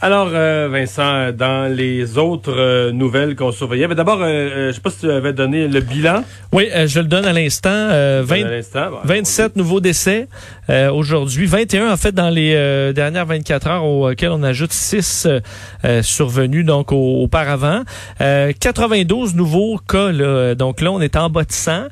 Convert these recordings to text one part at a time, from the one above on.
Alors, euh, Vincent, dans les autres euh, nouvelles qu'on surveillait, d'abord, euh, je sais pas si tu avais donné le bilan. Oui, je le donne à l'instant. 27 nouveaux décès aujourd'hui, 21 en fait dans les dernières 24 heures auxquelles on ajoute 6 survenus donc auparavant. 92 nouveaux cas, là, donc là on est en bas de 100.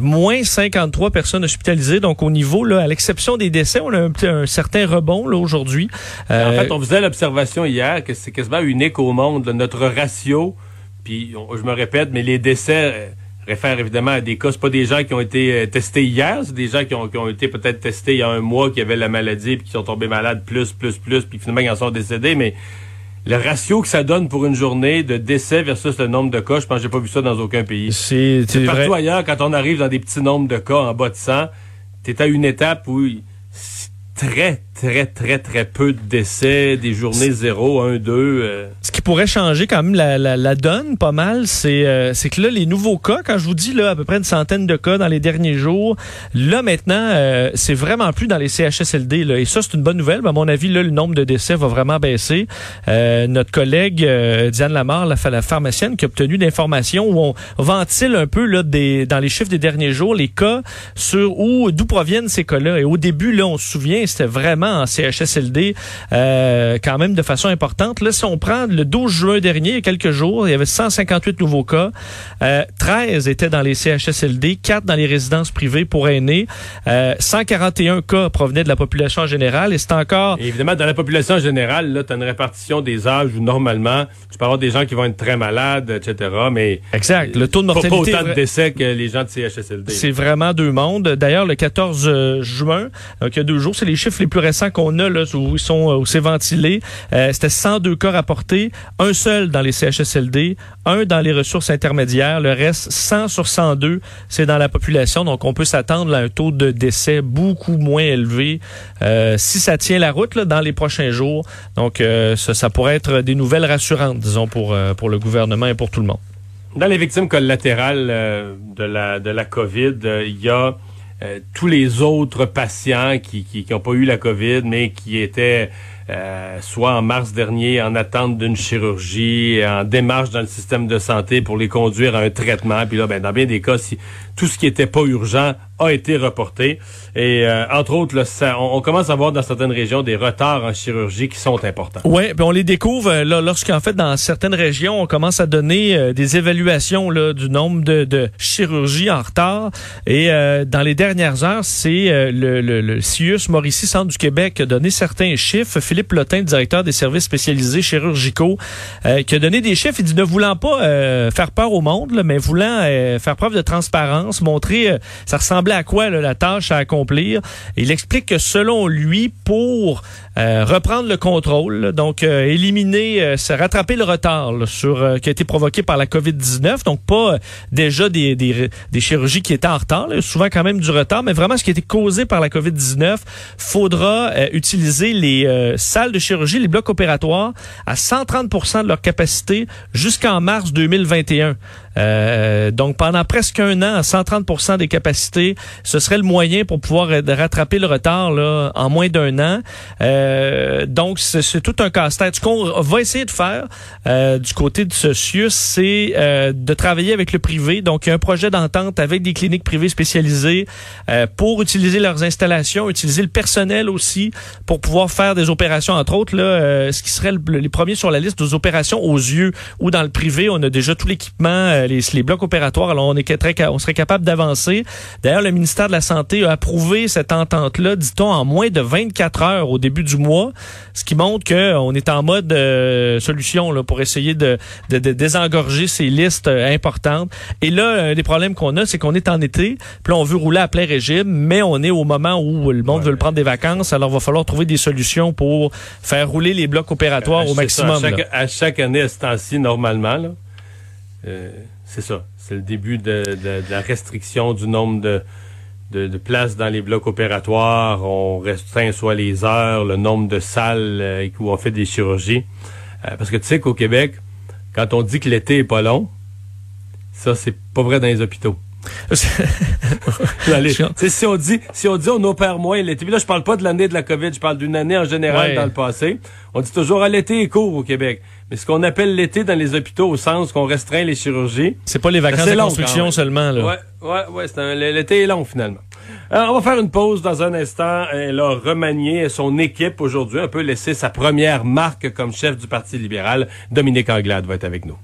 moins 53 personnes hospitalisées, donc au niveau, là, à l'exception des décès, on a un, un certain rebond là aujourd'hui. en fait, on faisait observation hier que c'est quasiment unique au monde, notre ratio, puis je me répète, mais les décès euh, réfèrent évidemment à des cas, c'est pas des gens qui ont été euh, testés hier, c'est des gens qui ont, qui ont été peut-être testés il y a un mois, qui avaient la maladie, puis qui sont tombés malades plus, plus, plus, puis finalement ils en sont décédés, mais le ratio que ça donne pour une journée de décès versus le nombre de cas, je pense que j'ai pas vu ça dans aucun pays. C'est partout ailleurs, quand on arrive dans des petits nombres de cas en bas de 100, t'es à une étape où très, très, très, très peu de décès, des journées 0, 1, 2. Ce qui pourrait changer quand même la, la, la donne pas mal, c'est euh, c'est que là, les nouveaux cas, quand je vous dis là à peu près une centaine de cas dans les derniers jours, là maintenant, euh, c'est vraiment plus dans les CHSLD. Là, et ça, c'est une bonne nouvelle. à mon avis, là, le nombre de décès va vraiment baisser. Euh, notre collègue Diane Lamar, la, la pharmacienne, qui a obtenu d'informations où on ventile un peu là, des, dans les chiffres des derniers jours les cas sur où d'où proviennent ces cas-là. Et au début, là, on se souvient, c'était vraiment en CHSLD euh, quand même de façon importante. Là, si on prend le 12 juin dernier, il y a quelques jours, il y avait 158 nouveaux cas. Euh, 13 étaient dans les CHSLD, 4 dans les résidences privées pour aînés. Euh, 141 cas provenaient de la population générale et c'est encore... évidemment, dans la population générale, là, tu as une répartition des âges où normalement, tu peux avoir des gens qui vont être très malades, etc., mais... Exact. Le taux de mortalité... Pas, autant de décès que les gens de CHSLD. C'est vraiment deux mondes. D'ailleurs, le 14 juin, donc il y a deux jours, c'est les chiffres les plus récents qu'on a, là, où ils sont, où c'est ventilé, euh, c'était 102 cas rapportés, un seul dans les CHSLD, un dans les ressources intermédiaires, le reste 100 sur 102, c'est dans la population. Donc, on peut s'attendre à un taux de décès beaucoup moins élevé euh, si ça tient la route dans les prochains jours. Donc, euh, ça, ça, pourrait être des nouvelles rassurantes, disons, pour, pour le gouvernement et pour tout le monde. Dans les victimes collatérales de la de la COVID, il y a euh, tous les autres patients qui n'ont qui, pas eu la COVID, mais qui étaient euh, soit en mars dernier en attente d'une chirurgie, en démarche dans le système de santé pour les conduire à un traitement. Puis là, ben, dans bien des cas, si tout ce qui était pas urgent a été reporté. Et euh, entre autres, là, on, commence à voir dans certaines régions des retards en chirurgie qui sont importants. Oui, puis on les découvre euh, lorsqu'en fait, dans certaines régions, on commence à donner euh, des évaluations là, du nombre de, chirurgies en retard. Et dans les dernières heures, c'est le, le, le CIUS Mauricie Centre du Québec a donné certains chiffres. Lotin, directeur des services spécialisés chirurgicaux, qui a donné des chiffres. Il dit ne voulant pas faire peur au monde, mais voulant faire preuve de transparence, montrer ça ressemble à quoi la tâche à accomplir. Il explique que selon lui, pour euh, reprendre le contrôle, donc euh, éliminer, euh, rattraper le retard sur qui a été provoqué par la COVID-19, donc pas déjà des, des, des, chirurgies qui étaient en retard, souvent quand même du retard, mais vraiment ce qui a été causé par la COVID-19, faudra utiliser les salles de chirurgie, les blocs opératoires à 130 de leur capacité jusqu'en mars 2021. donc pendant presque un an, à 130 des capacités, ce serait le moyen pour pouvoir rattraper le retard là, en moins d'un an. Euh, donc, c'est tout un casse-tête. Ce qu'on va essayer de faire euh, du côté de ce c'est euh, de travailler avec le privé. Donc, il y a un projet d'entente avec des cliniques privées spécialisées pour utiliser leurs installations, utiliser le personnel aussi pour pouvoir faire des opérations, entre autres, là, ce qui serait les premiers sur la liste des opérations aux yeux ou dans le privé. On a déjà tout l'équipement, les, les, blocs opératoires. Alors, on, est très, on serait capable d'avancer. D'ailleurs, le ministère de la Santé a approuvé cette entente-là, dit-on, en moins de 24 heures au début du mois, ce qui montre qu'on est en mode euh, solution là, pour essayer de, de, de, désengorger ces listes euh, importantes. Et là, un des problèmes qu'on a, c'est qu'on est en été, puis là, on veut rouler à plein régime, mais on est au moment où le monde veut prendre des vacances, alors il va falloir trouver des solutions pour faire rouler les blocs opératoires au maximum. à, chaque, année, à ce temps-ci, normalement, euh, c'est ça. C'est le début de, de, la restriction du nombre de, de, de, places dans les blocs opératoires. On restreint soit les heures, le nombre de salles euh, où on fait des chirurgies. Euh, parce que tu sais qu'au Québec, quand on dit que l'été est pas long, ça, c'est pas vrai dans les hôpitaux. si on dit si on dit on opère moins l'été, là je parle pas de l'année de la COVID, je parle d'une année en général dans le passé. On dit toujours à ah, l'été est court au Québec. Mais ce qu'on appelle l'été dans les hôpitaux au sens qu'on restreint les chirurgies. C'est pas les vacances de construction seulement là. Ouais, ouais, ouais, l'été est long finalement. Alors, on va faire une pause dans un instant. Elle a remanié son équipe aujourd'hui, un peu laissé sa première marque comme chef du Parti libéral. Dominique Anglade va être avec nous.